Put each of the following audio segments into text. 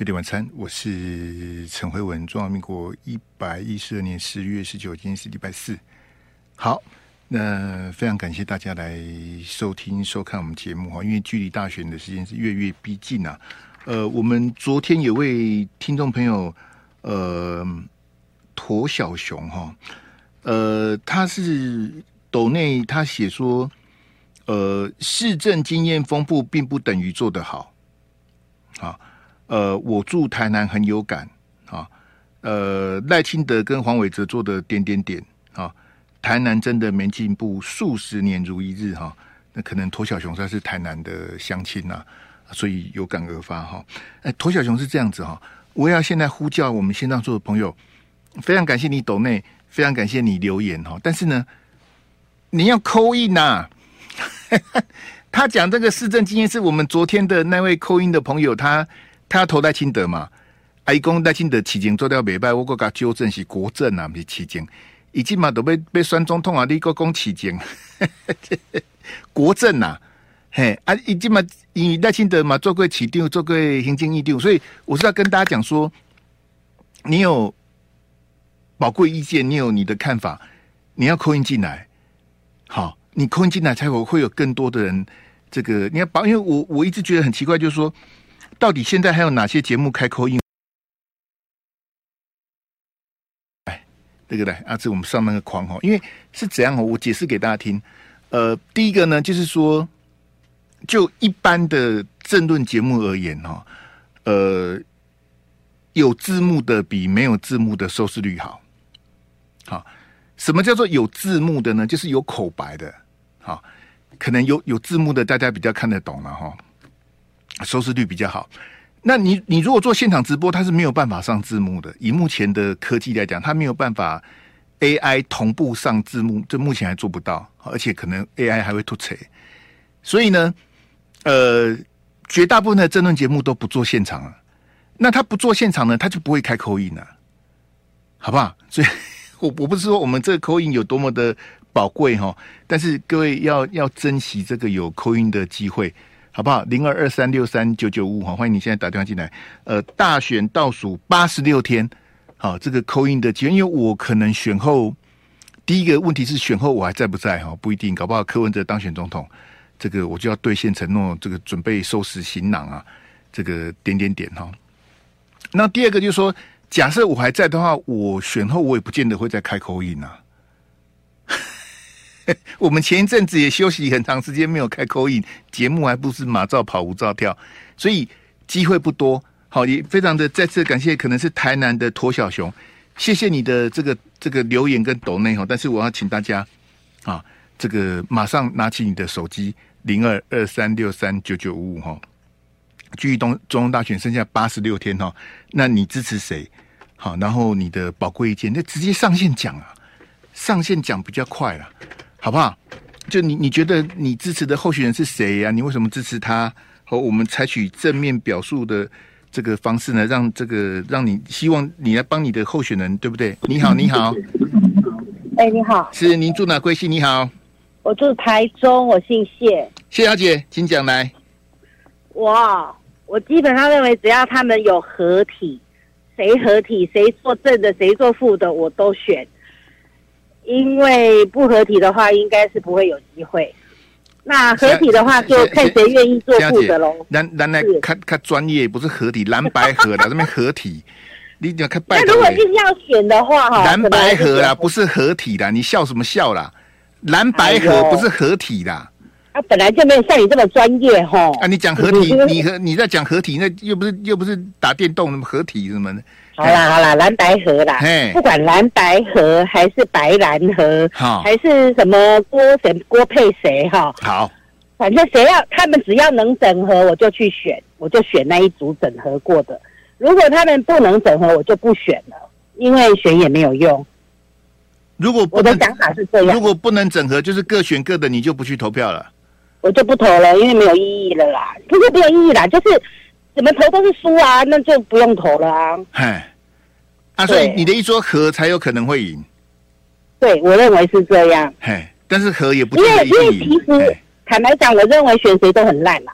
飞碟晚餐，我是陈慧文。中华民国一百一十二年十月十九，今天是礼拜四。好，那非常感谢大家来收听、收看我们节目哈。因为距离大选的时间是越越逼近啊。呃，我们昨天有位听众朋友，呃，驼小熊哈，呃，他是斗内，他写说。呃，市政经验丰富并不等于做得好。好，呃，我住台南很有感。啊，呃，赖清德跟黄伟哲做的点点点。啊，台南真的没进步，数十年如一日。哈，那可能驼小熊他是台南的乡亲呐，所以有感而发。哈，哎，驼小熊是这样子哈，我要现在呼叫我们线上做的朋友，非常感谢你抖内，非常感谢你留言哈，但是呢，你要扣印呐。他讲这个市政经验是我们昨天的那位扣音的朋友，他他要投赖清德嘛？阿姨公赖清德起警做掉美拜，我给他纠正是国政啊，不是起警，已经嘛都被被选总统啊，你个公起警，国政啊，嘿啊，已经嘛以赖清德嘛做过起定，做过行政议定，所以我是要跟大家讲说，你有宝贵意见，你有你的看法，你要扣音进来，好。你扣音进来才会会有更多的人，这个你要把，因为我我一直觉得很奇怪，就是说，到底现在还有哪些节目开口音？哎，这个来，阿志，我们上那个框哈，因为是怎样哦？我解释给大家听。呃，第一个呢，就是说，就一般的政论节目而言哈，呃，有字幕的比没有字幕的收视率好，好。什么叫做有字幕的呢？就是有口白的，好，可能有有字幕的，大家比较看得懂了哈，收视率比较好。那你你如果做现场直播，它是没有办法上字幕的。以目前的科技来讲，它没有办法 AI 同步上字幕，这目前还做不到，而且可能 AI 还会突锤。所以呢，呃，绝大部分的争论节目都不做现场了。那他不做现场呢，他就不会开 call in 了，好不好？所以。我我不是说我们这个口音有多么的宝贵哈，但是各位要要珍惜这个有口音的机会，好不好？零二二三六三九九五哈，欢迎你现在打电话进来。呃，大选倒数八十六天，好，这个口音的机会，因为我可能选后第一个问题是选后我还在不在哈？不一定，搞不好柯文哲当选总统，这个我就要兑现承诺，这个准备收拾行囊啊，这个点点点哈。那第二个就是说。假设我还在的话，我选后我也不见得会再开口音啊。我们前一阵子也休息很长时间没有开口音，节目还不是马照跑，舞照跳，所以机会不多。好，也非常的再次感谢，可能是台南的驼小熊，谢谢你的这个这个留言跟抖内哈。但是我要请大家啊，这个马上拿起你的手机零二二三六三九九五五哈。距离东中央大选剩下八十六天哈，那你支持谁？好，然后你的宝贵意见，那直接上线讲啊，上线讲比较快了，好不好？就你你觉得你支持的候选人是谁呀、啊？你为什么支持他？和我们采取正面表述的这个方式呢？让这个让你希望你来帮你的候选人，对不对？你好，你好，哎，你好，是您住哪贵姓？你好，我住台中，我姓谢，谢小姐，请讲来。哇。我基本上认为，只要他们有合体，谁合体，谁做正的，谁做负的，我都选。因为不合体的话，应该是不会有机会。那合体的话，就看谁愿意做负责喽。那那那看看专业，不是合体，蓝白合的这边合体，你要看。那如果硬要选的话，哈，蓝白合啦，不是合体的，你笑什么笑啦？蓝白合不是合体的。啊，本来就没有像你这么专业哈！啊，你讲合体，你和你在讲合体，那又不是又不是打电动，什么合体什么的。好啦好啦，蓝白河啦，不管蓝白河还是白蓝河，好，还是什么郭谁郭配谁哈？好，反正谁要他们只要能整合，我就去选，我就选那一组整合过的。如果他们不能整合，我就不选了，因为选也没有用。如果我的想法是这样，如果不能整合，就是各选各的，你就不去投票了。我就不投了，因为没有意义了啦。不是没有意义啦，就是怎么投都是输啊，那就不用投了啊。嗨，啊，所以你的一桌和才有可能会赢。对，我认为是这样。嗨，但是和也不因为因为其实坦白讲，我认为选谁都很烂啦。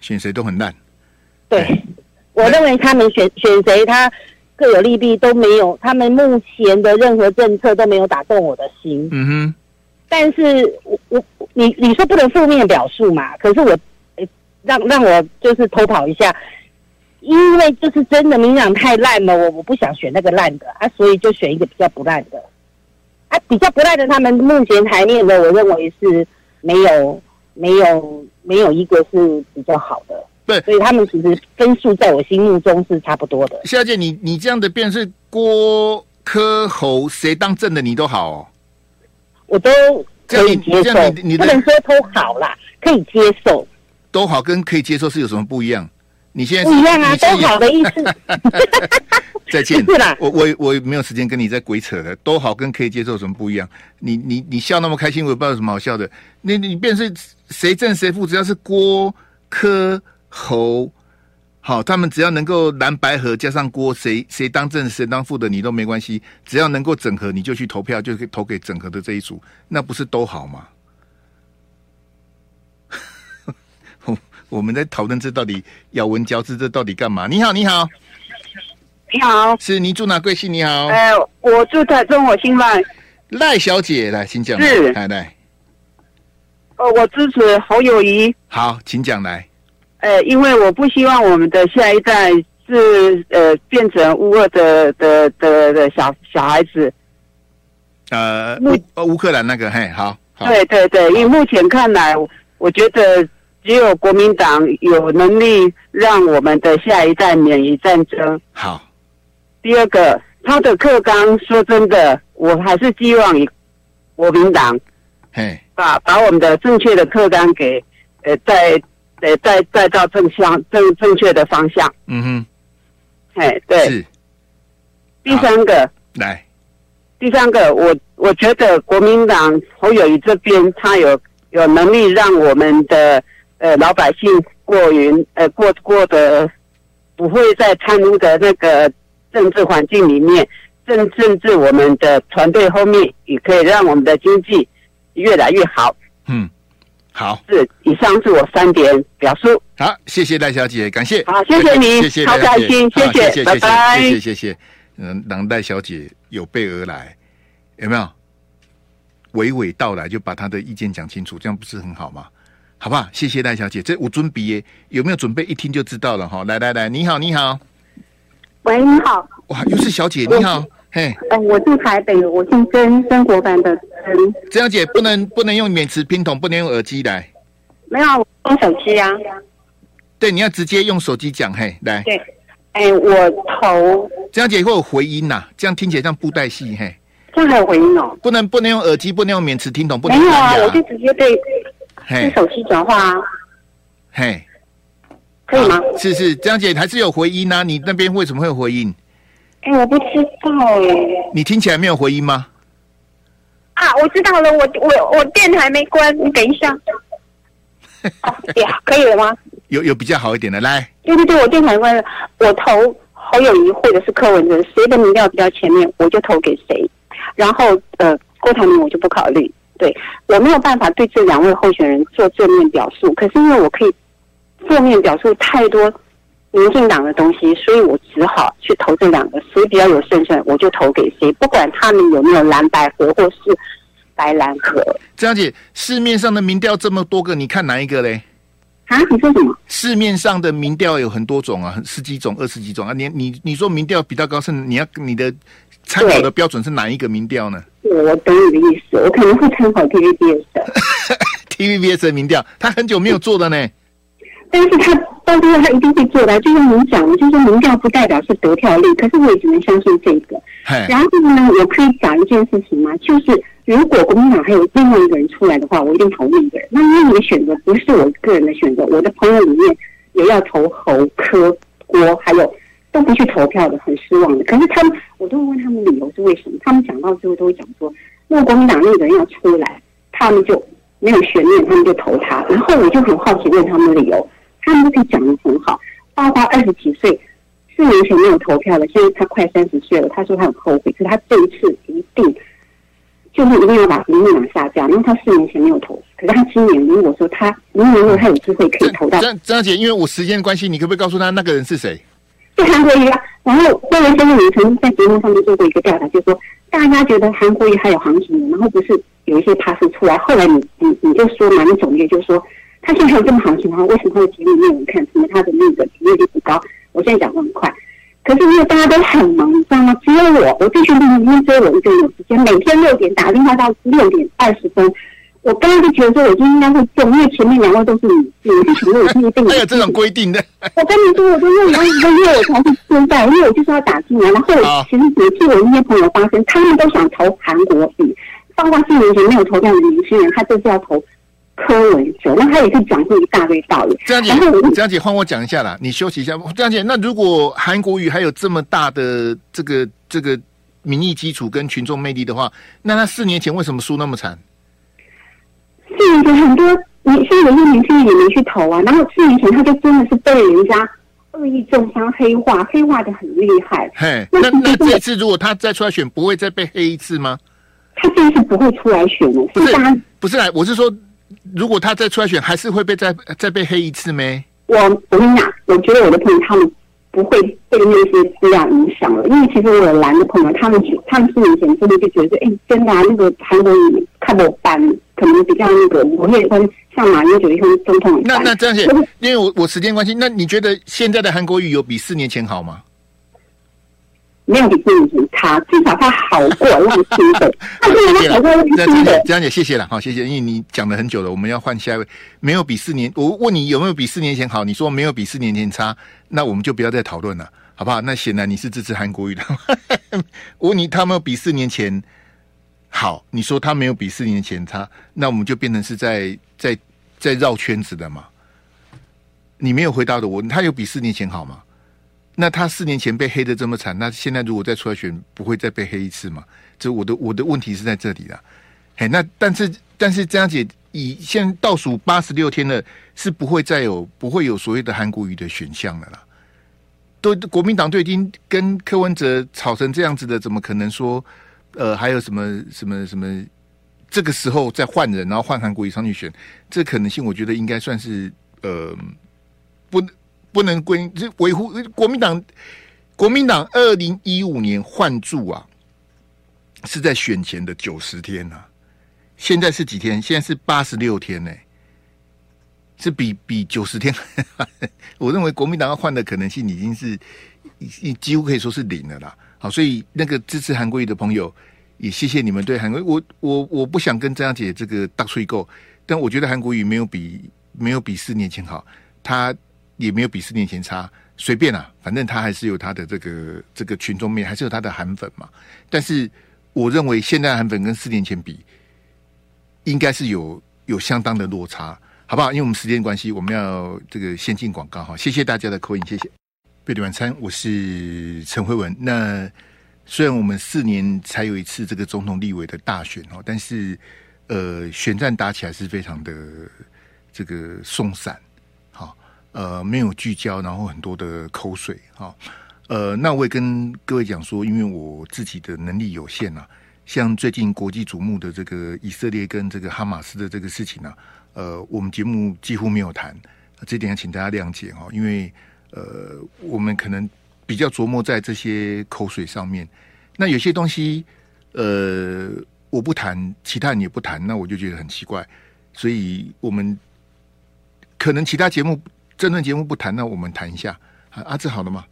选谁都很烂。对，我认为他们选选谁，他各有利弊，都没有。他们目前的任何政策都没有打动我的心。嗯哼。但是我我你你说不能负面表述嘛？可是我让让我就是偷跑一下，因为就是真的民进党太烂了，我我不想选那个烂的啊，所以就选一个比较不烂的。啊，比较不烂的，他们目前台面的，我认为是没有、没有、没有一个是比较好的。对，所以他们其实分数在我心目中是差不多的。夏姐，你你这样的变是郭柯侯谁当正的你都好哦，我都可以接受。你你不能说都好啦，可以接受。都好跟可以接受是有什么不一样？你现在不一样啊，都好的意思。再见。是啦，我我我没有时间跟你在鬼扯了。都好跟可以接受什么不一样？你你你笑那么开心，我也不知道有什么好笑的。你你便是谁正谁负，只要是郭柯侯，好，他们只要能够蓝白合加上郭，谁谁当正谁当负的你都没关系。只要能够整合，你就去投票，就可以投给整合的这一组，那不是都好吗？我 我们在讨论这到底咬文嚼字，这到底干嘛？你好，你好。你好，是你住哪贵姓？你好，哎、呃，我住台中，我姓赖，赖小姐来，请讲。是，来来，呃，我支持侯友谊。好，请讲来。呃，因为我不希望我们的下一代是呃变成乌俄的的的的小小孩子。呃，乌乌克兰那个，嘿，好。好对对对，因为目前看来，我觉得只有国民党有能力让我们的下一代免于战争。好。第二个，他的课纲说真的，我还是寄望于国民党，嘿，把把我们的正确的课纲给呃带呃带带到正向正正确的方向。嗯哼，哎对。是。第三个，来，第三个，我我觉得国民党侯友谊这边他有有能力让我们的呃老百姓过云呃过过得不会在贪污的那个。政治环境里面，政政治我们的团队后面也可以让我们的经济越来越好。嗯，好，是以上是我三点表述。好，谢谢赖小姐，感谢。好，谢谢你，谢谢好开心，谢谢，谢谢拜拜，谢谢谢谢。嗯，让赖小姐有备而来，有没有？娓娓道来，就把她的意见讲清楚，这样不是很好吗？好不好？谢谢赖小姐，这我准备有没有准备？一听就知道了哈。来来来，你好，你好。喂，你好。哇，又是小姐，你好，嘿。哎、呃，我住台北，我姓曾，生活版的曾。曾小姐，不能不能用免持听筒，不能用耳机来。没有，我用手机啊。对，你要直接用手机讲，嘿，来。对，哎、呃，我头。曾小姐会有回音呐、啊，这样听起来像布袋戏，嘿。这样还有回音哦。不能不能用耳机，不能用免持听筒，不能。没有啊，我就直接对，对手机讲话啊。嘿。可以吗？是是，江姐还是有回音啊？你那边为什么会有回音？哎、欸，我不知道哎、欸。你听起来没有回音吗？啊，我知道了，我我我电台没关，你等一下。哦，呀，可以了吗？有有比较好一点的，来。对对对，我电台关了。我投侯友谊或者是柯文哲，谁的民调比较前面，我就投给谁。然后呃，郭台铭我就不考虑。对，我没有办法对这两位候选人做正面表述，可是因为我可以。负面表述太多民进党的东西，所以我只好去投这两个，谁比较有胜算，我就投给谁，不管他们有没有蓝白合或是白蓝合。这样子，市面上的民调这么多个，你看哪一个嘞？啊，你说什么？市面上的民调有很多种啊，十几种、二十几种啊。你你你说民调比较高，是你要你的参考的标准是哪一个民调呢？我懂你的意思，我可能会参考 TVBS 的 TVBS 的民调，他很久没有做的呢。但是他到最后他一定会做到，就像您讲的，就是说民调不代表是得票率，可是我也只能相信这个。然后呢，我可以讲一件事情吗？就是如果国民党还有另外一个人出来的话，我一定投那个人。那因为你的选择不是我个人的选择，我的朋友里面也要投侯、柯、郭，还有都不去投票的，很失望的。可是他们，我都会问他们理由是为什么？他们讲到最后都会讲说，如果国民党那个人要出来，他们就没有悬念，他们就投他。然后我就很好奇问他们的理由。他们都可以讲得很好，包括二十几岁，四年前没有投票了，现在他快三十岁了。他说他很后悔，可是他这一次一定就是一定要把民进党下架，因为他四年前没有投，可是他今年如果说他明年如果他有机会可以投到，张张姐，因为我时间关系，你可不可以告诉他那个人是谁？就韩国瑜啊。然后霍文先生也曾经在节目上面做过一个调查，就是说大家觉得韩国瑜还有行情，然后不是有一些趴是出来，后来你你你就说嘛，你总结就是说他现在还有这么好的情，然后为什么他的节目没有人看？因为他的那个点阅率不高。我现在讲的很快，可是因为大家都很忙，你知道吗？只有我，我必须明天追我一个人有时间，每天六点打电话到六点二十分。我刚刚就觉得说，我今天应该会中，因为前面两位都是女性，我就觉得我今天一定。还有这种规定的？我跟你说，我都用了一个月我才是现在，因为我就是要打进来。然后其实也替我一些朋友发声，他们都想投韩国瑜，包括四年前没有投票的年轻人，他就是要投柯文哲。那他也是讲出一大堆道理。这样姐，这样姐换我讲一下啦，你休息一下。这样姐，那如果韩国瑜还有这么大的这个这个民意基础跟群众魅力的话，那他四年前为什么输那么惨？四年前很多年，现在有些年轻人也没去投啊。然后四年前他就真的是被人家恶意中伤、黑化，黑化的很厉害。嘿，那那这次如果他再出来选，不会再被黑一次吗？他这次不会出来选了。不是，不是来，我是说，如果他再出来选，还是会被再再被黑一次没？我我跟你讲，我觉得我的朋友他们不会被那些资料影响了，因为其实我有蓝的朋友，他们他们四年前真的就觉得，哎，真的啊，那个韩国语看不班。可能比较那个，我会跟像马英九一样总统。那那这样子，因为我我时间关系，那你觉得现在的韩国语有比四年前好吗？没有比四年前差，至少他 好过让新的。好谢谢了，这样姐，这样姐，谢谢了，好，谢谢，因为你讲了很久了，我们要换下一位。没有比四年，我问你有没有比四年前好？你说没有比四年前差，那我们就不要再讨论了，好不好？那显然你是支持韩国瑜的。我 问你，他有没有比四年前？好，你说他没有比四年前差，那我们就变成是在在在绕圈子的嘛？你没有回答的我，他有比四年前好吗？那他四年前被黑的这么惨，那现在如果再出来选，不会再被黑一次吗？这我的我的问题是在这里的。嘿，那但是但是这样子，以现在倒数八十六天了，是不会再有不会有所谓的韩国瑜的选项了啦。都国民党都已经跟柯文哲吵成这样子的，怎么可能说？呃，还有什么什么什么？这个时候再换人，然后换韩国瑜上去选，这可能性我觉得应该算是呃，不不能归这维护国民党。国民党二零一五年换柱啊，是在选前的九十天呐、啊，现在是几天？现在是八十六天呢、是比比九十天。我认为国民党要换的可能性已经是几乎可以说是零了啦。好，所以那个支持韩国瑜的朋友，也谢谢你们对韩国瑜。我我我不想跟张姐这个大吹够，但我觉得韩国瑜没有比没有比四年前好，他也没有比四年前差，随便啦，反正他还是有他的这个这个群众面，还是有他的韩粉嘛。但是我认为现在韩粉跟四年前比，应该是有有相当的落差，好不好？因为我们时间关系，我们要这个先进广告哈，谢谢大家的扣音，谢谢。贝蒂晚餐，我是陈慧文。那虽然我们四年才有一次这个总统、立委的大选哦，但是呃，选战打起来是非常的这个松散，好，呃，没有聚焦，然后很多的口水，哈，呃，那我也跟各位讲说，因为我自己的能力有限啊，像最近国际瞩目的这个以色列跟这个哈马斯的这个事情呢，呃，我们节目几乎没有谈，这点要请大家谅解哈，因为。呃，我们可能比较琢磨在这些口水上面。那有些东西，呃，我不谈，其他人也不谈，那我就觉得很奇怪。所以我们可能其他节目、政论节目不谈，那我们谈一下。啊，阿志好了吗？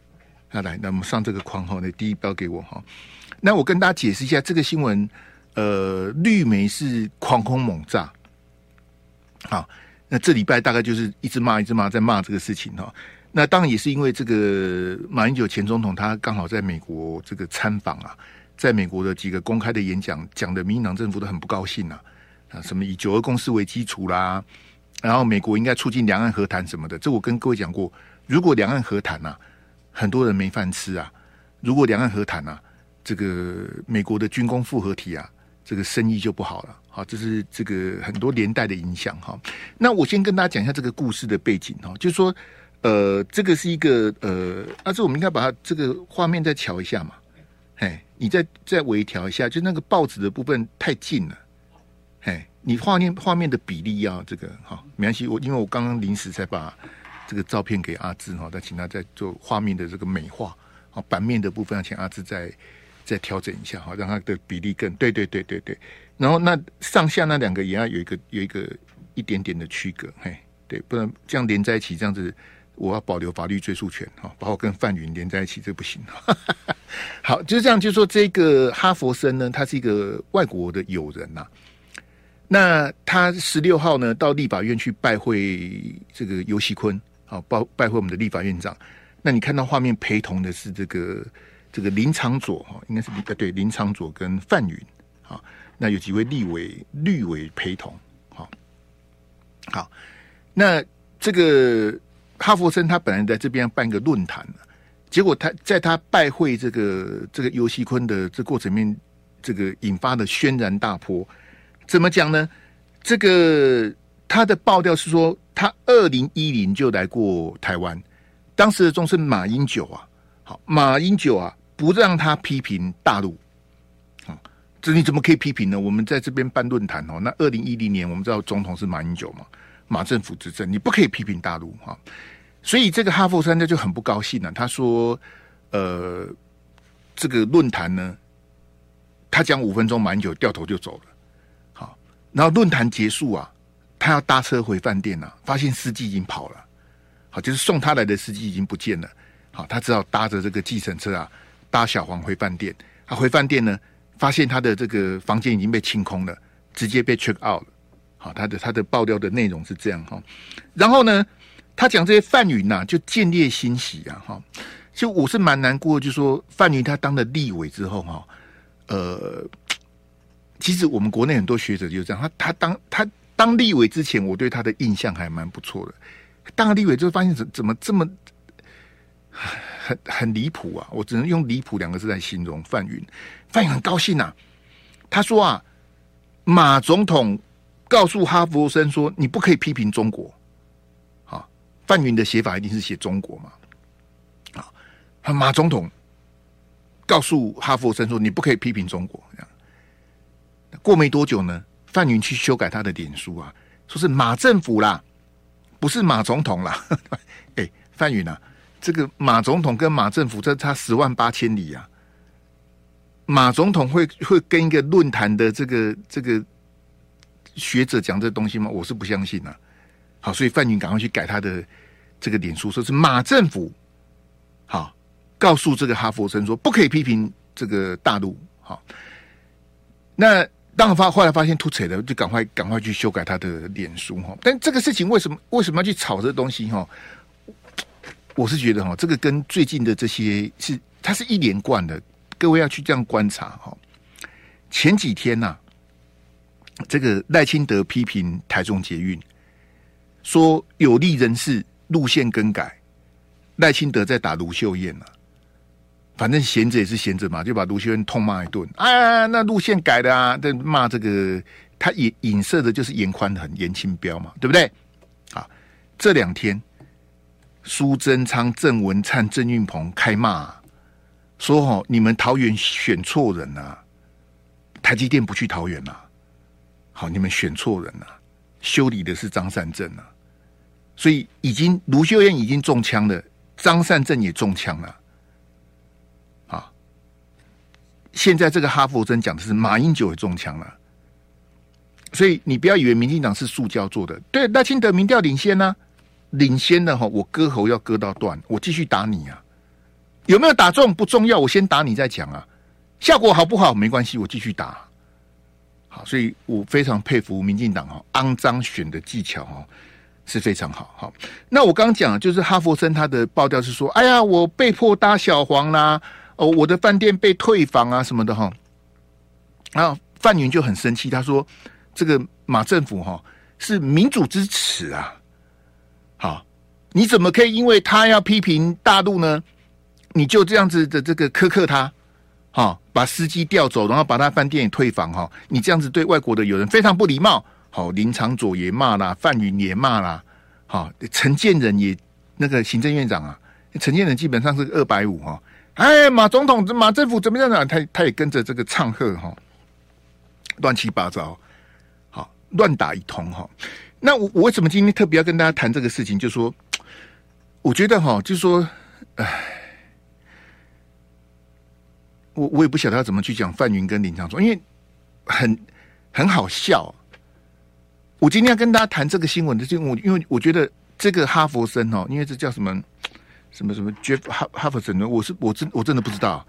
啊，来，那我们上这个框号，那第一标给我哈。那我跟大家解释一下这个新闻。呃，绿媒是狂轰猛炸。好，那这礼拜大概就是一直骂，一直骂，在骂这个事情哈。那当然也是因为这个马英九前总统他刚好在美国这个参访啊，在美国的几个公开的演讲讲的民进党政府都很不高兴啊，啊什么以九二共识为基础啦，然后美国应该促进两岸和谈什么的，这我跟各位讲过，如果两岸和谈呐，很多人没饭吃啊；如果两岸和谈呐，这个美国的军工复合体啊，这个生意就不好了。好，这是这个很多连带的影响哈。那我先跟大家讲一下这个故事的背景哈，就是说。呃，这个是一个呃，啊、志，我们应该把它这个画面再调一下嘛？嘿，你再再微调一下，就那个报纸的部分太近了。你画面画面的比例要这个好，没关系，我因为我刚刚临时才把这个照片给阿志哈，再请他再做画面的这个美化，好，版面的部分要请阿志再再调整一下哈，让它的比例更对对对对对。然后那上下那两个也要有一个有一个一点点的区隔，嘿，对，不然这样连在一起，这样子我要保留法律追诉权哈，把我跟范云连在一起这不行。好，就是这样，就是说这个哈佛生呢，他是一个外国的友人呐、那他十六号呢，到立法院去拜会这个游锡堃，好拜拜会我们的立法院长。那你看到画面陪同的是这个这个林长佐哈，应该是林对林长佐跟范云，好，那有几位立委绿委陪同，好，好，那这个哈佛森他本来在这边办个论坛，结果他在他拜会这个这个游锡堃的这过程面，这个引发的轩然大波。怎么讲呢？这个他的爆料是说，他二零一零就来过台湾，当时的总统马英九啊，好，马英九啊，不让他批评大陆，啊，这你怎么可以批评呢？我们在这边办论坛哦，那二零一零年我们知道总统是马英九嘛，马政府执政，你不可以批评大陆哈，所以这个哈佛山家就很不高兴了，他说，呃，这个论坛呢，他讲五分钟，马英九掉头就走了。然后论坛结束啊，他要搭车回饭店啊，发现司机已经跑了。好，就是送他来的司机已经不见了。好，他只好搭着这个计程车啊，搭小黄回饭店。他回饭店呢，发现他的这个房间已经被清空了，直接被 check out 了。好，他的他的爆料的内容是这样哈。然后呢，他讲这些范云呐，就见猎心喜啊哈。就我是蛮难过，就说范云他当了立委之后哈，呃。其实我们国内很多学者就是这样，他他当他当立委之前，我对他的印象还蛮不错的。当了立委之后，发现怎怎么这么很很离谱啊！我只能用离谱两个字来形容范云。范云很高兴啊，他说啊，马总统告诉哈佛生说，你不可以批评中国。好，范云的写法一定是写中国嘛？啊，马总统告诉哈佛生说，你不可以批评中国。这样。过没多久呢，范云去修改他的脸书啊，说是马政府啦，不是马总统啦。哎、范云啊，这个马总统跟马政府这差十万八千里啊。马总统会会跟一个论坛的这个这个学者讲这东西吗？我是不相信啊。好，所以范云赶快去改他的这个脸书，说是马政府好告诉这个哈佛生说不可以批评这个大陆。好，那。当发后来发现突扯了，就赶快赶快去修改他的脸书哈。但这个事情为什么为什么要去炒这东西哈？我是觉得哈，这个跟最近的这些是它是一连贯的，各位要去这样观察哈。前几天呐、啊，这个赖清德批评台中捷运，说有利人士路线更改，赖清德在打卢秀燕呐。反正闲着也是闲着嘛，就把卢秀燕痛骂一顿。啊，那路线改的啊，这骂这个，他影影射的就是严宽很严清标嘛，对不对？啊，这两天苏贞昌、郑文灿、郑运鹏开骂，说哦，你们桃园选错人了，台积电不去桃园了。好，你们选错人了，修理的是张善政啊，所以已经卢秀燕已经中枪了，张善政也中枪了。现在这个哈佛森讲的是马英九也中枪了，所以你不要以为民进党是塑胶做的。对，赖清德民调领先呢、啊，领先的哈，我割喉要割到断，我继续打你啊！有没有打中不重要，我先打你再讲啊。效果好不好没关系，我继续打。好，所以我非常佩服民进党哈，肮脏选的技巧哈是非常好。好，那我刚讲就是哈佛森他的爆料是说，哎呀，我被迫搭小黄啦。哦，我的饭店被退房啊，什么的哈。然后范云就很生气，他说：“这个马政府哈是民主之耻啊！好，你怎么可以因为他要批评大陆呢？你就这样子的这个苛刻他，好，把司机调走，然后把他饭店也退房哈？你这样子对外国的友人非常不礼貌。好，林长佐也骂啦，范云也骂啦，好，陈建仁也那个行政院长啊，陈建仁基本上是二百五哈。”哎，马总统、马政府怎么样呢？他他也跟着这个唱和哈，乱七八糟，好乱打一通哈。那我我为什么今天特别要跟大家谈这个事情？就是说我觉得哈，就是说，哎，我我也不晓得要怎么去讲范云跟林长忠，因为很很好笑。我今天要跟大家谈这个新闻的，就我因为我觉得这个哈佛生哦，因为这叫什么什么什么 Jeff 哈哈佛森呢？我是我真我真的不知道。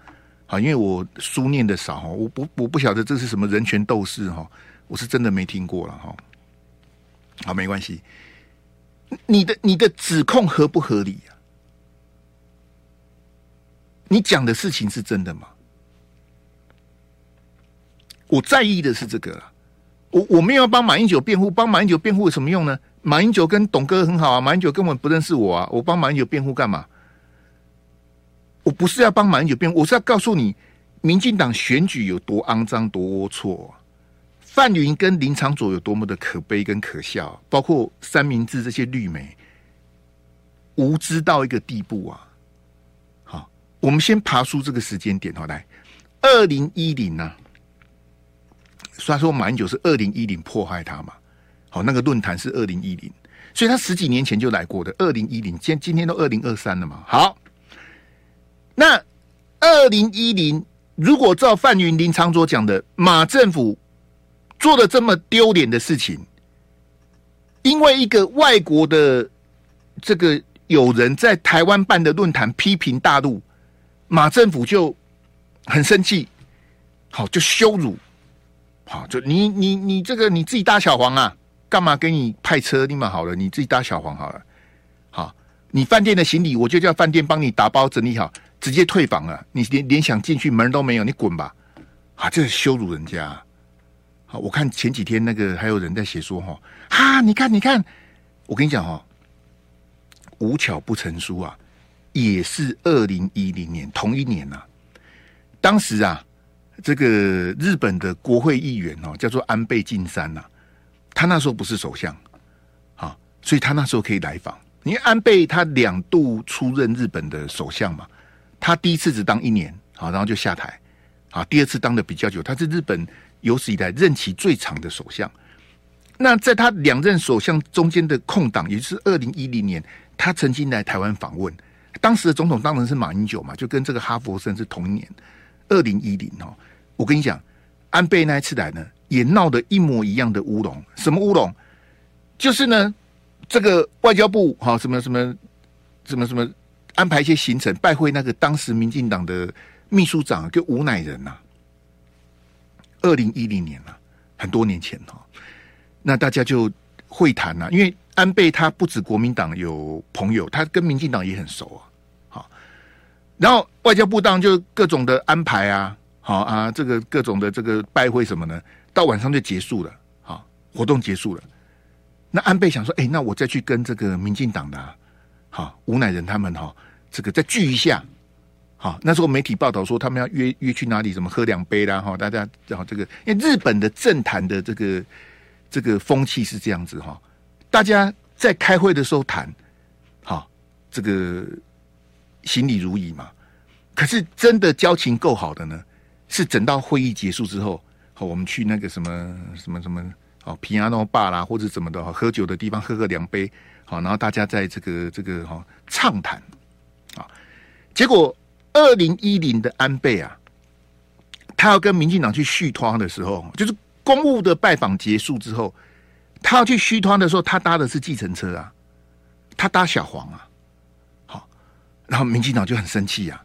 好，因为我书念的少，我不我不晓得这是什么人权斗士哈，我是真的没听过了哈。好，没关系。你的你的指控合不合理啊？你讲的事情是真的吗？我在意的是这个。我我没有要帮马英九辩护，帮马英九辩护有什么用呢？马英九跟董哥很好啊，马英九根本不认识我啊，我帮马英九辩护干嘛？我不是要帮马英九辩护，我是要告诉你，民进党选举有多肮脏、多龌龊，范云跟林长佐有多么的可悲跟可笑，包括三明治这些绿媒无知到一个地步啊！好，我们先爬出这个时间点，好来，二零一零呢？虽然说马英九是二零一零迫害他嘛，好，那个论坛是二零一零，所以他十几年前就来过的。二零一零，今今天都二零二三了嘛。好，那二零一零，如果照范云林昶佐讲的，马政府做了这么丢脸的事情，因为一个外国的这个友人在台湾办的论坛批评大陆，马政府就很生气，好，就羞辱。好，就你你你这个你自己搭小黄啊？干嘛给你派车？你们好了，你自己搭小黄好了。好，你饭店的行李，我就叫饭店帮你打包整理好，直接退房了。你连连想进去门都没有，你滚吧！啊，这是羞辱人家。好，我看前几天那个还有人在写说哈，哈，你看你看，我跟你讲哈，无巧不成书啊，也是二零一零年同一年呐、当时啊。这个日本的国会议员哦，叫做安倍晋三呐，他那时候不是首相，好，所以他那时候可以来访。因为安倍他两度出任日本的首相嘛，他第一次只当一年，好，然后就下台，啊，第二次当的比较久，他是日本有史以来任期最长的首相。那在他两任首相中间的空档，也就是二零一零年，他曾经来台湾访问，当时的总统当然是马英九嘛，就跟这个哈佛生是同一年。二零一零哦，我跟你讲，安倍那一次来呢，也闹得一模一样的乌龙。什么乌龙？就是呢，这个外交部哈，什么什么什么什么，安排一些行程，拜会那个当时民进党的秘书长，就吴乃仁呐。二零一零年了，很多年前哈，那大家就会谈呐，因为安倍他不止国民党有朋友，他跟民进党也很熟啊。好然后外交部当就各种的安排啊，好啊，这个各种的这个拜会什么呢？到晚上就结束了，好，活动结束了。那安倍想说，哎，那我再去跟这个民进党的，好吴乃人他们哈，这个再聚一下。好，那时候媒体报道说他们要约约去哪里，什么喝两杯啦，哈，大家然后这个，因为日本的政坛的这个这个风气是这样子哈，大家在开会的时候谈，好这个。行礼如仪嘛，可是真的交情够好的呢，是等到会议结束之后，好，我们去那个什么什么什么哦，皮亚诺巴啦，或者怎么的，喝酒的地方喝个两杯，好，然后大家在这个这个哈畅谈啊。结果二零一零的安倍啊，他要跟民进党去续摊的时候，就是公务的拜访结束之后，他要去续摊的时候，他搭的是计程车啊，他搭小黄啊。好然后民进党就很生气呀，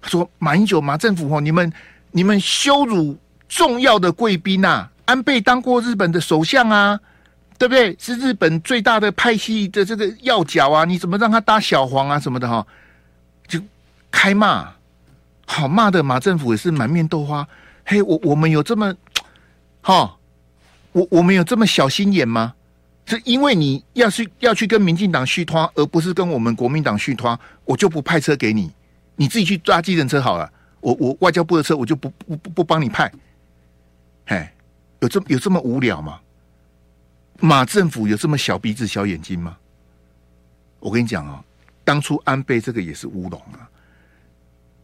他说：“马英九马政府哦，你们你们羞辱重要的贵宾呐！安倍当过日本的首相啊，对不对？是日本最大的派系的这个要角啊！你怎么让他搭小黄啊什么的哈？就开骂，好骂的马政府也是满面豆花。嘿，我我们有这么哈？我我们有这么小心眼吗？”是因为你要去要去跟民进党续拖，而不是跟我们国民党续拖，我就不派车给你，你自己去抓计程车好了。我我外交部的车我就不不不不帮你派。嘿，有这有这么无聊吗？马政府有这么小鼻子小眼睛吗？我跟你讲啊，当初安倍这个也是乌龙啊，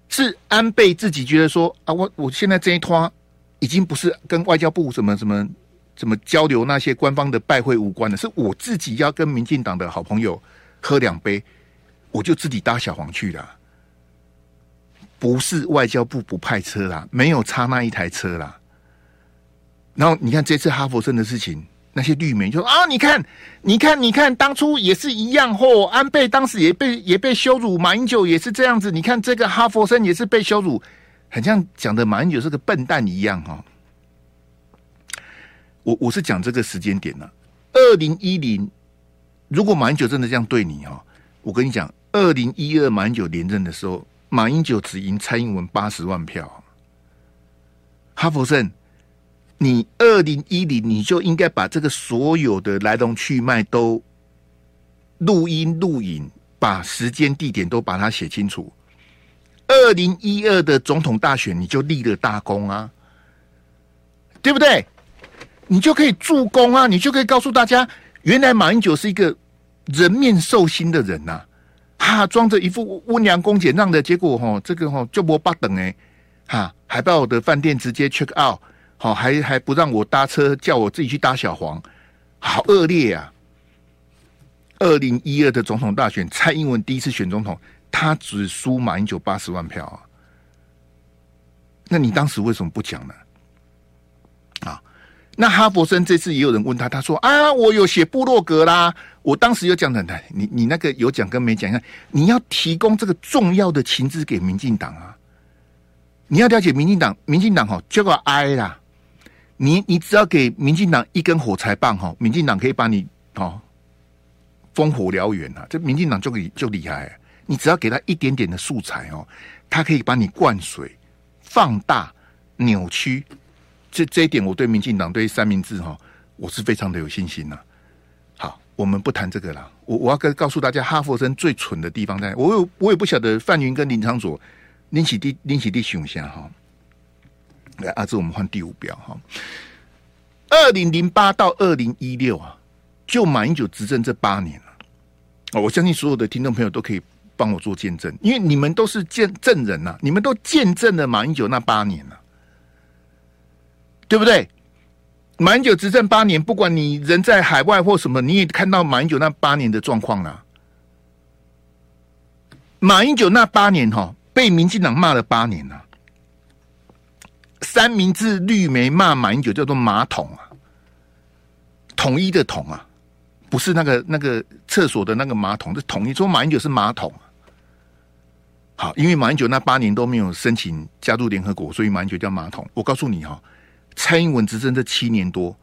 是安倍自己觉得说啊，我我现在这一摊已经不是跟外交部什么什么。怎么交流那些官方的拜会无关的，是我自己要跟民进党的好朋友喝两杯，我就自己搭小黄去了，不是外交部不派车啦，没有差那一台车啦。然后你看这次哈佛森的事情，那些绿媒就说啊，你看，你看，你看，当初也是一样，嚯、安倍当时也被也被羞辱，马英九也是这样子。你看这个哈佛生也是被羞辱，很像讲的马英九是个笨蛋一样哈、哦。我我是讲这个时间点呢、啊，二零一零，如果马英九真的这样对你哈、哦，我跟你讲，二零一二马英九连任的时候，马英九只赢蔡英文八十万票，哈佛生。你二零一零，你就应该把这个所有的来龙去脉都录音录影，把时间地点都把它写清楚。二零一二的总统大选，你就立了大功啊，对不对？你就可以助攻啊，你就可以告诉大家，原来马英九是一个人面兽心的人呐、啊，哈，装着一副温良恭俭让的，结果哈，这个哈就没巴等哎，哈，还把我的饭店直接 check out。好，还还不让我搭车，叫我自己去搭小黄，好恶劣啊！二零一二的总统大选，蔡英文第一次选总统，他只输马英九八十万票啊！那你当时为什么不讲呢？啊，那哈佛森这次也有人问他，他说啊，我有写部落格啦，我当时有讲的，你你那个有讲跟没讲，你要提供这个重要的情资给民进党啊！你要了解民进党，民进党哈就要挨啦。你你只要给民进党一根火柴棒哈，民进党可以把你哦烽火燎原呐，这民进党就可就厉害。你只要给他一点点的素材哦，他可以把你灌水、放大、扭曲。这这一点，我对民进党对三明治哈，我是非常的有信心呐。好，我们不谈这个了。我我要跟告诉大家，哈佛生最蠢的地方在，我有我也不晓得范云跟林昌佐拎起地拎起地熊下哈。来，阿志，我们换第五表哈。二零零八到二零一六啊，就马英九执政这八年了。我相信所有的听众朋友都可以帮我做见证，因为你们都是见证人呐，你们都见证了马英九那八年了，对不对？马英九执政八年，不管你人在海外或什么，你也看到马英九那八年的状况了。马英九那八年哈，被民进党骂了八年了。三明治绿媒骂马英九叫做马桶啊，统一的统啊，不是那个那个厕所的那个马桶，是统一说马英九是马桶。好，因为马英九那八年都没有申请加入联合国，所以马英九叫马桶。我告诉你哈，蔡英文执政这七年多，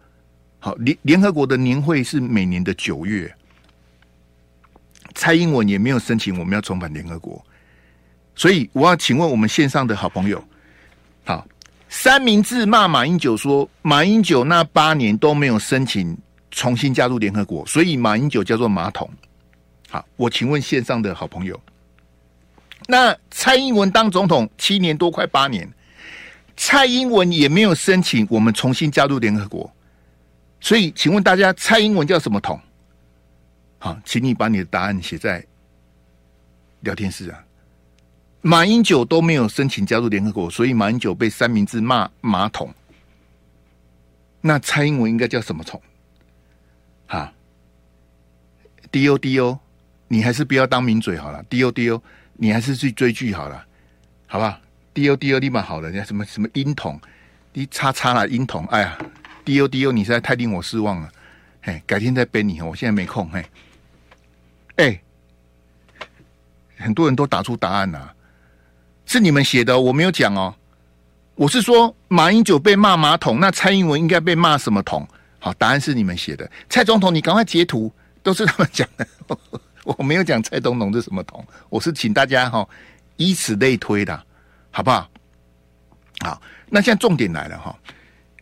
好联联合国的年会是每年的九月，蔡英文也没有申请我们要重返联合国，所以我要请问我们线上的好朋友，三明治骂马英九说，马英九那八年都没有申请重新加入联合国，所以马英九叫做马桶。好，我请问线上的好朋友，那蔡英文当总统七年多快八年，蔡英文也没有申请我们重新加入联合国，所以请问大家，蔡英文叫什么桶？好，请你把你的答案写在聊天室啊。马英九都没有申请加入联合国，所以马英九被三明治骂马桶。那蔡英文应该叫什么虫？哈，D O D O，你还是不要当名嘴好了。D O D O，你还是去追剧好了，好吧？D O D O 立马好了，人家什么什么英统，你叉叉了英统，哎呀，D O D O，你实在太令我失望了。嘿，改天再背你，我现在没空。嘿，哎、很多人都打出答案了。是你们写的，我没有讲哦。我是说，马英九被骂马桶，那蔡英文应该被骂什么桶？好，答案是你们写的。蔡总统，你赶快截图，都是他们讲的。我没有讲蔡总统是什么桶，我是请大家哈，以此类推的，好不好？好，那现在重点来了哈。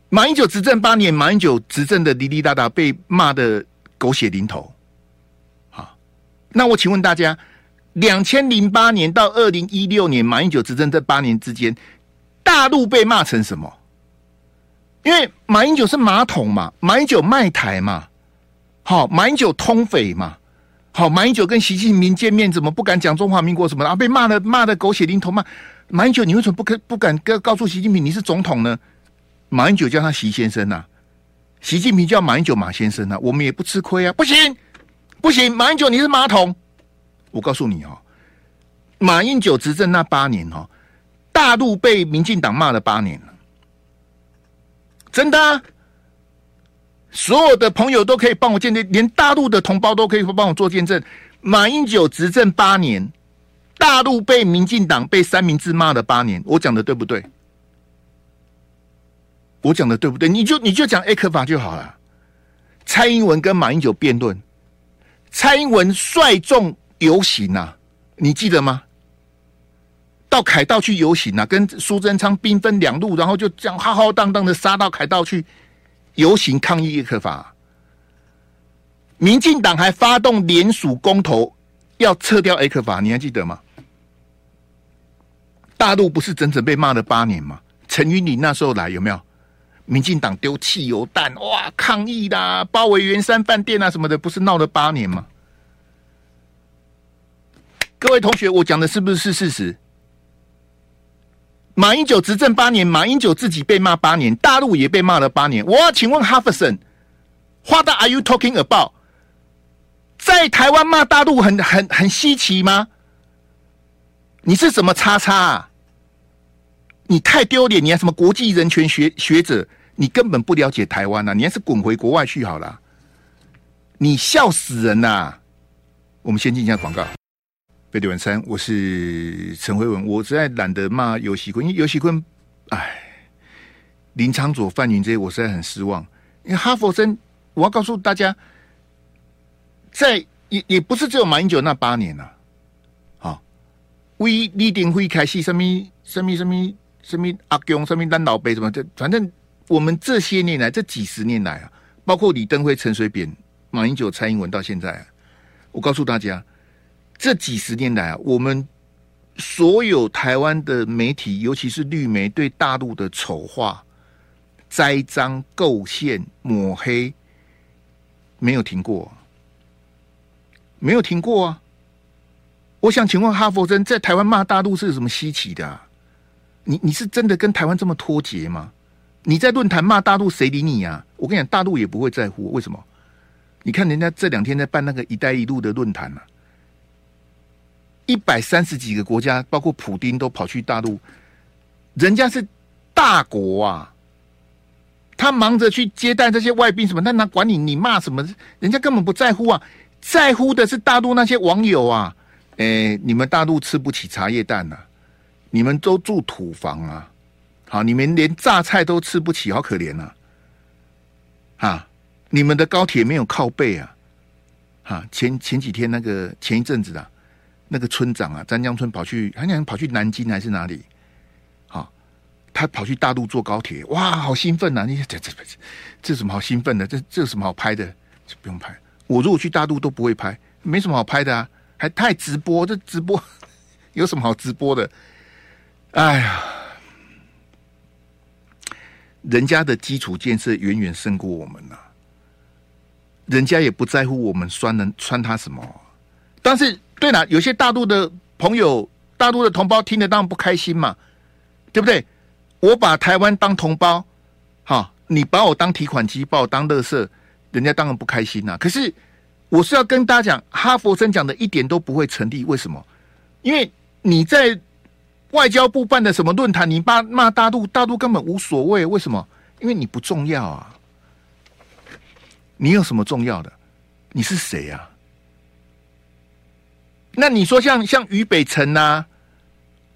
马英九执政八年，马英九执政的滴滴答答被骂的狗血淋头。好，那我请问大家。两千零八年到二零一六年，马英九执政这八年之间，大陆被骂成什么？因为马英九是马桶嘛，马英九卖台嘛，好，马英九通匪嘛，好，马英九跟习近平见面怎么不敢讲中华民国什么的啊？被骂的骂的狗血淋头嘛。马英九，你为什么不可不敢告告诉习近平你是总统呢？马英九叫他习先生呐、啊，习近平叫马英九马先生呐、啊，我们也不吃亏啊。不行不行，马英九你是马桶。我告诉你哦，马英九执政那八年哦，大陆被民进党骂了八年了，真的啊。所有的朋友都可以帮我见证，连大陆的同胞都可以帮我做见证。马英九执政八年，大陆被民进党被三明治骂了八年，我讲的对不对？我讲的对不对？你就你就讲 A 克法就好了。蔡英文跟马英九辩论，蔡英文率众游行啊，你记得吗？到凯道去游行啊，跟苏贞昌兵分两路，然后就这样浩浩荡荡的杀到凯道去。游行抗议易科法，民进党还发动联署公投，要撤掉 A 克法，你还记得吗？大陆不是整整被骂了八年吗？陈云林那时候来有没有？民进党丢汽油弹，哇，抗议啦，包围圆山饭店啊什么的，不是闹了八年吗？各位同学，我讲的是不是事实？马英九执政八年，马英九自己被骂八年，大陆也被骂了八年。我要请问哈弗森，What are you talking about？在台湾骂大陆很很很稀奇吗？你是什么叉叉啊？你太丢脸！你还什么国际人权学学者？你根本不了解台湾呐！你还是滚回国外去好了。你笑死人呐！我们先进一下广告。贝蒂晚餐，我是陈辉文。我实在懒得骂游锡堃，因为游锡堃，哎，林昶佐、范云这些，我实在很失望。因为哈佛森，我要告诉大家，在也也不是只有马英九那八年呐、啊。好，为立定会开戏什么什么什么什么阿公什么烂老辈什么，这反正我们这些年来，这几十年来啊，包括李登辉、陈水扁、马英九、蔡英文到现在、啊，我告诉大家。这几十年来，我们所有台湾的媒体，尤其是绿媒，对大陆的丑化、栽赃、构陷、抹黑，没有停过，没有停过啊！我想请问哈佛真，在台湾骂大陆是有什么稀奇的啊？你你是真的跟台湾这么脱节吗？你在论坛骂大陆，谁理你啊？我跟你讲，大陆也不会在乎，为什么？你看人家这两天在办那个“一带一路”的论坛啊。一百三十几个国家，包括普丁都跑去大陆，人家是大国啊，他忙着去接待这些外宾什么，那哪管你你骂什么？人家根本不在乎啊，在乎的是大陆那些网友啊。哎，你们大陆吃不起茶叶蛋呐、你们都住土房啊，好，你们连榨菜都吃不起，好可怜呐、啊。哈，你们的高铁没有靠背啊，哈，前前几天那个前一阵子啊。那个村长啊，湛江村跑去，好像跑去南京还是哪里？好，他跑去大陆坐高铁，哇，好兴奋呐！你这这这这什么好兴奋的？这这有什么好拍的？这不用拍。我如果去大陆都不会拍，没什么好拍的啊。还太直播，这直播 有什么好直播的？哎呀，人家的基础建设远远胜过我们呐、人家也不在乎我们穿能穿他什么，但是。对了，有些大陆的朋友、大陆的同胞听得当然不开心嘛，对不对？我把台湾当同胞，好，你把我当提款机，把我当乐色，人家当然不开心呐、可是我是要跟大家讲，哈佛森讲的一点都不会成立。为什么？因为你在外交部办的什么论坛，你骂骂大陆，大陆根本无所谓。为什么？因为你不重要啊。你有什么重要的？你是谁呀、啊？那你说像像于北辰呐、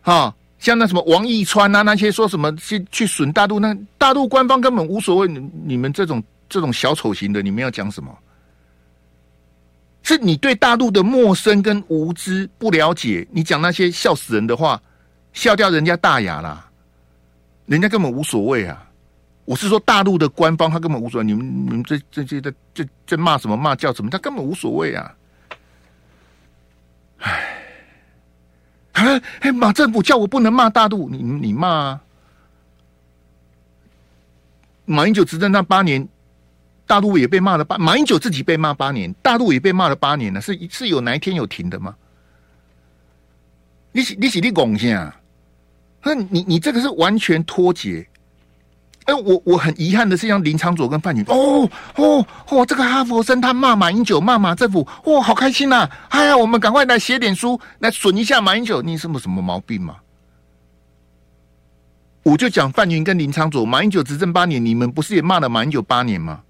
哈，像那什么王义川呐、那些说什么去去损大陆，那大陆官方根本无所谓。你你们这种这种小丑型的，你们要讲什么？是你对大陆的陌生跟无知不了解，你讲那些笑死人的话，笑掉人家大牙啦，人家根本无所谓啊。我是说大陆的官方，他根本无所谓。你们你们这这些的这这骂什么骂叫什么，他根本无所谓啊。唉，哎，马政府叫我不能骂大陆，你你骂啊！马英九执政那八年，大陆也被骂了八，马英九自己被骂八年，大陆也被骂了八年了，是是有哪一天有停的吗？你是你是你拱先啊？那你你这个是完全脱节，哎，我我很遗憾的是，像林昌佐跟范云，哦哦哦，这个哈佛生他骂马英九，骂马政府，哇、哦，好开心呐、啊！哎呀，我们赶快来写点书，来损一下马英九，你什么什么毛病嘛？我就讲范云跟林昌佐，马英九执政八年，你们不是也骂了马英九八年吗？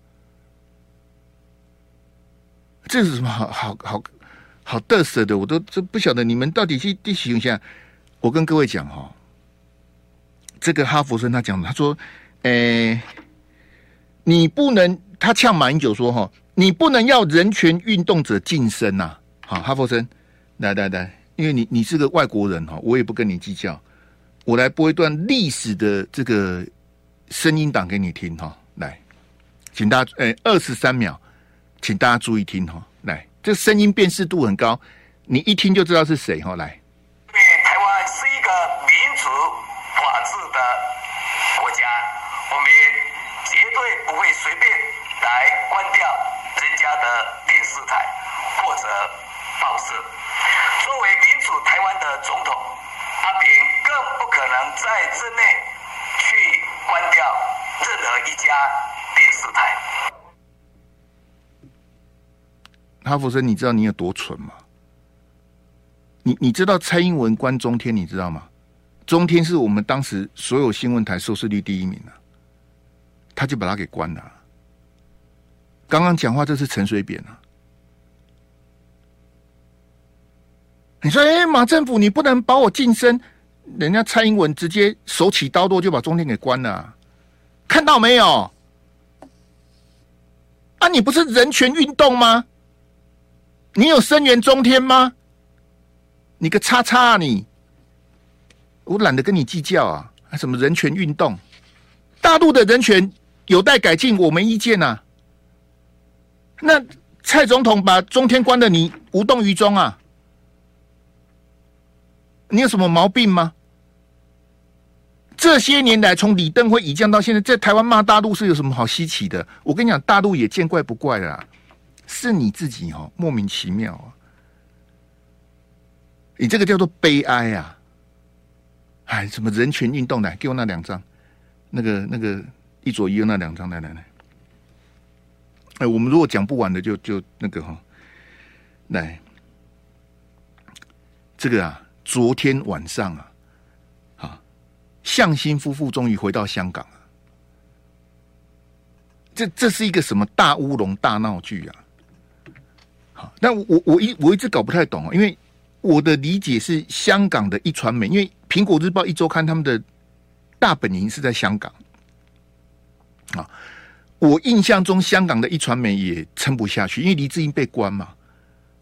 这是什么好好好好得瑟的？我都这不晓得你们到底去第几形象？我跟各位讲哈，这个哈佛生他讲，他说。诶、你不能，他呛马英九说哈，你不能要人权运动者晋升呐。好，哈佛森，来来来，因为你你是个外国人哈，我也不跟你计较，我来播一段历史的这个声音档给你听哈。来，请大家诶，二十三秒，请大家注意听哈。来，这声音辨识度很高，你一听就知道是谁哈。来。总统阿扁更不可能在之内去关掉任何一家电视台。哈佛生，你知道你有多蠢吗？你你知道蔡英文关中天，你知道吗？中天是我们当时所有新闻台收视率第一名啊，他就把他给关了。刚刚讲话这是陈水扁啊。你说，哎，马政府，你不能把我晋升。人家蔡英文直接手起刀落就把中天给关了，看到没有？啊，你不是人权运动吗？你有声援中天吗？你个叉叉啊你！我懒得跟你计较啊！什么人权运动？大陆的人权有待改进，我没意见呐。那蔡总统把中天关了，你无动于衷啊？你有什么毛病吗？这些年来，从李登辉以降到现在，在台湾骂大陆是有什么好稀奇的？我跟你讲，大陆也见怪不怪了啦，是你自己、哦、莫名其妙啊！你这个叫做悲哀啊！哎，什么人权运动来，给我那两张，那个那个一左一右那两张，来来来。哎，我们如果讲不完的就，就那个哈、哦，来，这个啊。昨天晚上啊，啊，向心夫妇终于回到香港了。这这是一个什么大乌龙、大闹剧啊？好，但我我一我一直搞不太懂啊，因为我的理解是香港的一传媒，因为苹果日报、一周刊他们的大本营是在香港。啊，我印象中香港的一传媒也撑不下去，因为黎智英被关嘛。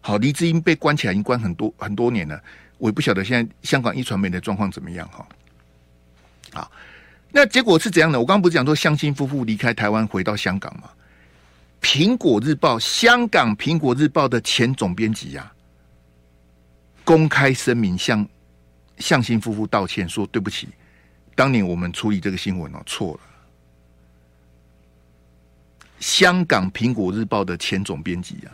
好，黎智英被关起来已经关很多很多年了。我也不晓得现在香港一传媒的状况怎么样哈。好，那结果是怎样的？我刚刚不是讲说向心夫妇离开台湾回到香港吗？苹果日报香港苹果日报的前总编辑呀，公开声明向向新夫妇道歉，说对不起，当年我们处理这个新闻哦错了。香港苹果日报的前总编辑呀。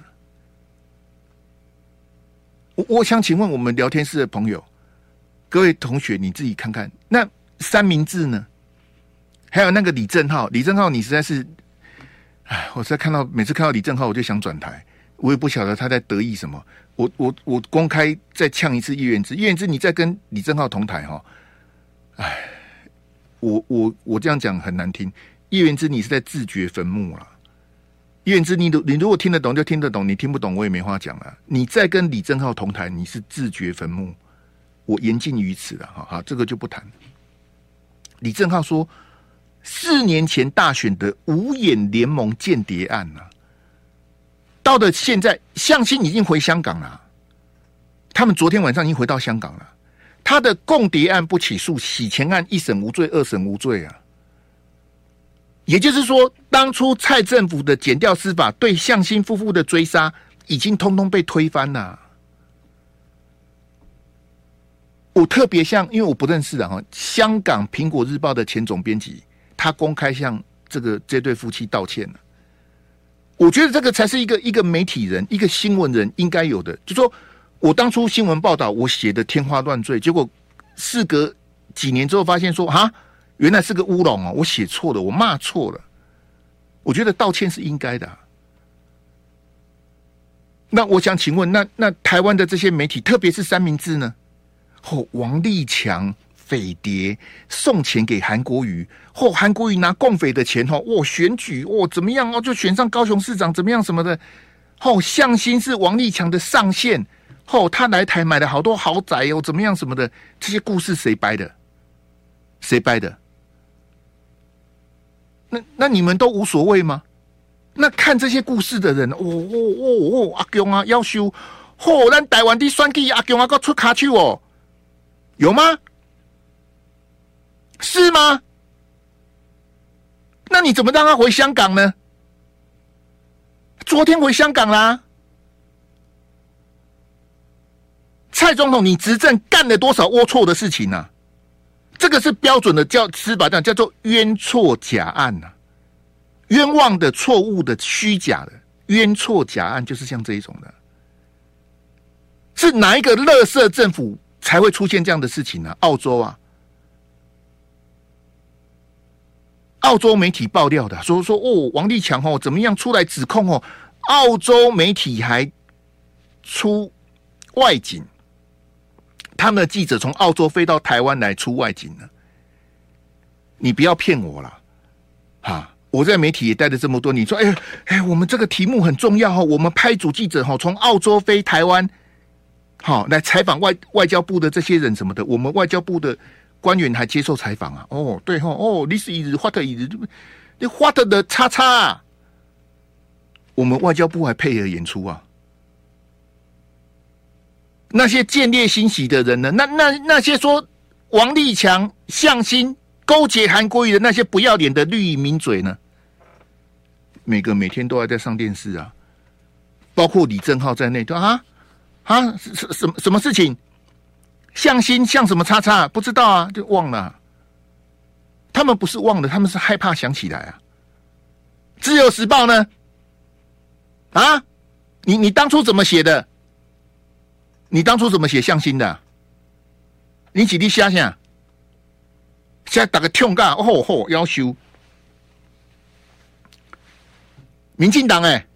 我我想请问我们聊天室的朋友，各位同学，你自己看看，那三明治呢？还有那个李正浩，李正浩，你实在是，哎，我在看到每次看到李正浩，我就想转台，我也不晓得他在得意什么。我我我公开再呛一次叶元之，叶元之，你再跟李正浩同台哈？哎，我我我这样讲很难听，叶元之，你是在自掘坟墓了。愿之，你如你如果听得懂就听得懂，你听不懂我也没话讲了。你再跟李正浩同台，你是自掘坟墓，我言尽于此了。哈哈，这个就不谈。李正浩说，四年前大选的五眼联盟间谍案呢、到了现在，向心已经回香港了。他们昨天晚上已经回到香港了。他的共谍案不起诉，洗钱案一审无罪，二审无罪啊。也就是说，当初蔡政府的检调司法对向心夫妇的追杀，已经通通被推翻了。我特别像，因为我不认识的哈，香港苹果日报的前总编辑，他公开向这个这对夫妻道歉了。我觉得这个才是一个一个媒体人、一个新闻人应该有的。就说我当初新闻报道我写的天花乱坠，结果事隔几年之后发现说，哈。原来是个乌龙哦，我写错了，我骂错了。我觉得道歉是应该的。那我想请问，那那台湾的这些媒体，特别是三明治呢？哦，王立强匪谍送钱给韩国瑜，或、哦、韩国瑜拿共匪的钱，哦，哦，选举，哦，怎么样哦，就选上高雄市长，怎么样什么的？哦，向心是王立强的上线，哦，他来台买了好多豪宅哦，怎么样什么的？这些故事谁掰的？谁掰的？那那你们都无所谓吗？那看这些故事的人，哦哦哦哦，阿公啊，要修，嚯，咱台湾的选举阿公啊，个出卡去哦，有吗？是吗？那你怎么让他回香港呢？昨天回香港啦。蔡总统，你执政干了多少龌龊的事情呢、啊？这个是标准的叫司法这样叫做冤错假案呐、啊。冤枉的、错误的、虚假的冤错假案，就是像这一种的。是哪一个垃圾政府才会出现这样的事情呢？澳洲啊，澳洲媒体爆料的，说说哦，王立强哦怎么样出来指控哦？澳洲媒体还出外景，他们的记者从澳洲飞到台湾来出外景呢。你不要骗我了，哈。我在媒体也待了这么多，你说，哎哎，我们这个题目很重要哈，我们派组记者哈，从澳洲飞台湾，好来采访外外交部的这些人什么的，我们外交部的官员还接受采访啊。哦，对哈，哦，this is what is，你 what 的叉叉，我们外交部还配合演出啊。那些见猎心喜的人呢？那那那些说王立强向心。勾结韩国瑜的那些不要脸的绿营名嘴呢？每个每天都还在上电视啊，包括李正浩在内，都啊啊什什么什么事情？向心向什么叉叉？不知道啊，就忘了。他们不是忘了，他们是害怕想起来啊。自由时报呢？啊，你你当初怎么写的？你当初怎么写向心的？你几滴虾想？现在打个痛干，哦吼，要求民进党哎，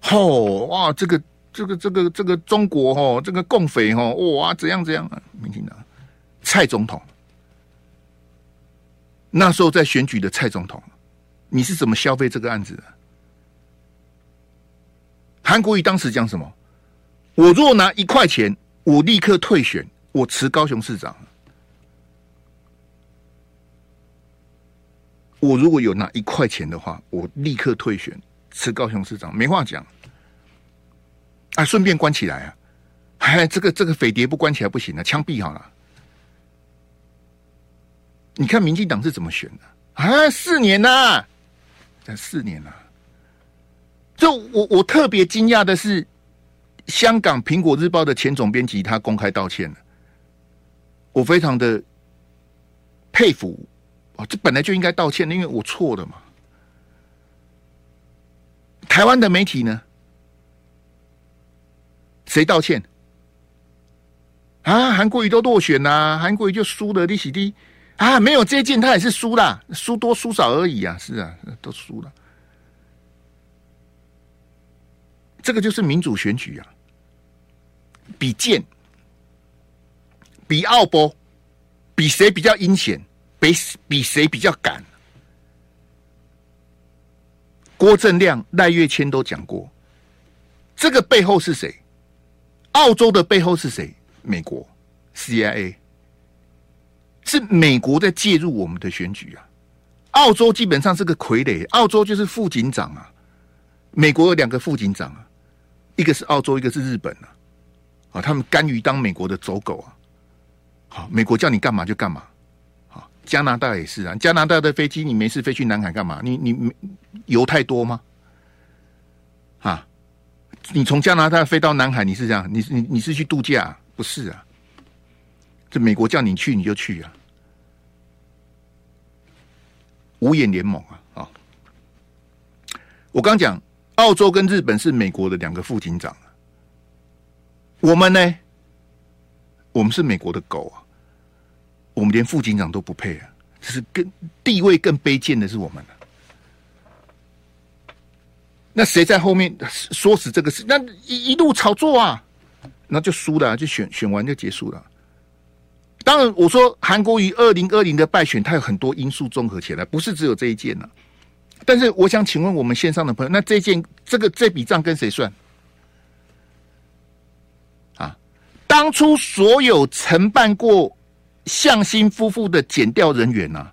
吼哇，这个这个这个这个中国吼，这个共匪吼，哇怎样怎样啊？民进党蔡总统那时候在选举的蔡总统，你是怎么消费这个案子的？韩国瑜当时讲什么？我若拿一块钱，我立刻退选，我辞高雄市长。我如果有拿一块钱的话，我立刻退选，辞高雄市长，没话讲。啊，顺便关起来啊！哎，这个这个匪谍不关起来不行啊，枪毙好了。你看民进党是怎么选的啊？四年呐、才四年呐、就我我特别惊讶的是，香港苹果日报的前总编辑他公开道歉了，我非常的佩服。这本来就应该道歉，因为我错了嘛。台湾的媒体呢？谁道歉？啊，韩国瑜都落选啦、韩国瑜就输了利息低啊，没有这件他也是输啦，输多输少而已啊，是啊，都输了。这个就是民主选举啊，比剑，比奥波，比谁比较阴险。比比谁比较敢？郭正亮、赖岳谦都讲过，这个背后是谁？澳洲的背后是谁？美国 CIA 是美国在介入我们的选举啊！澳洲基本上是个傀儡，澳洲就是副警长啊！美国有两个副警长啊，一个是澳洲，一个是日本啊！啊，他们甘于当美国的走狗啊！好，美国叫你干嘛就干嘛。好加拿大也是啊，加拿大的飞机你没事飞去南海干嘛？你你油太多吗？啊，你从加拿大飞到南海，你是这样？你你你是去度假？不是啊，这美国叫你去你就去啊，五眼联盟啊啊！我刚讲，澳洲跟日本是美国的两个副警长，我们呢，我们是美国的狗啊。我们连副警长都不配啊！这是更地位更卑贱的是我们了。那谁在后面说死这个事？那一一路炒作啊，那就输了，就选选完就结束了。当然，我说韩国瑜二零二零的败选，它有很多因素综合起来，不是只有这一件呐、啊。但是，我想请问我们线上的朋友，那这件这个这笔账跟谁算？啊，当初所有承办过向心夫妇的检调人员呐、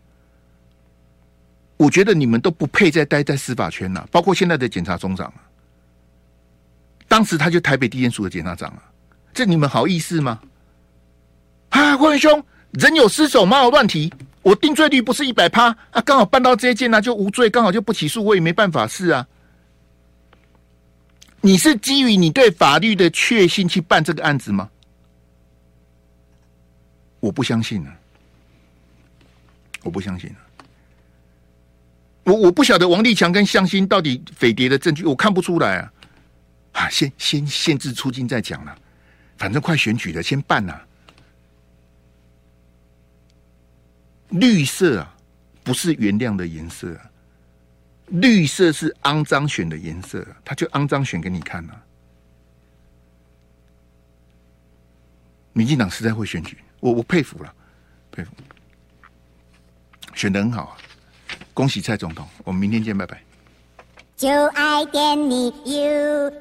我觉得你们都不配再待在司法圈呐、包括现在的检察总长啊。当时他就台北地检署的检察长啊，这你们好意思吗？啊，霍元兄，人有失手，马有乱蹄。我定罪率不是一百趴啊，刚好办到这一件呢，就无罪，刚好就不起诉，我也没办法是啊。你是基于你对法律的确信去办这个案子吗？我不相信啊，我不相信啊。我我不晓得王立强跟向心到底匪谍的证据，我看不出来啊。啊，先先限制出境再讲了，反正快选举了，先办呐。绿色啊，不是原谅的颜色啊，绿色是肮脏选的颜色，他就肮脏选给你看啊。民进党实在会选举，我我佩服了，佩服，选的很好啊，恭喜蔡总统，我们明天见，拜拜。就爱点你 U。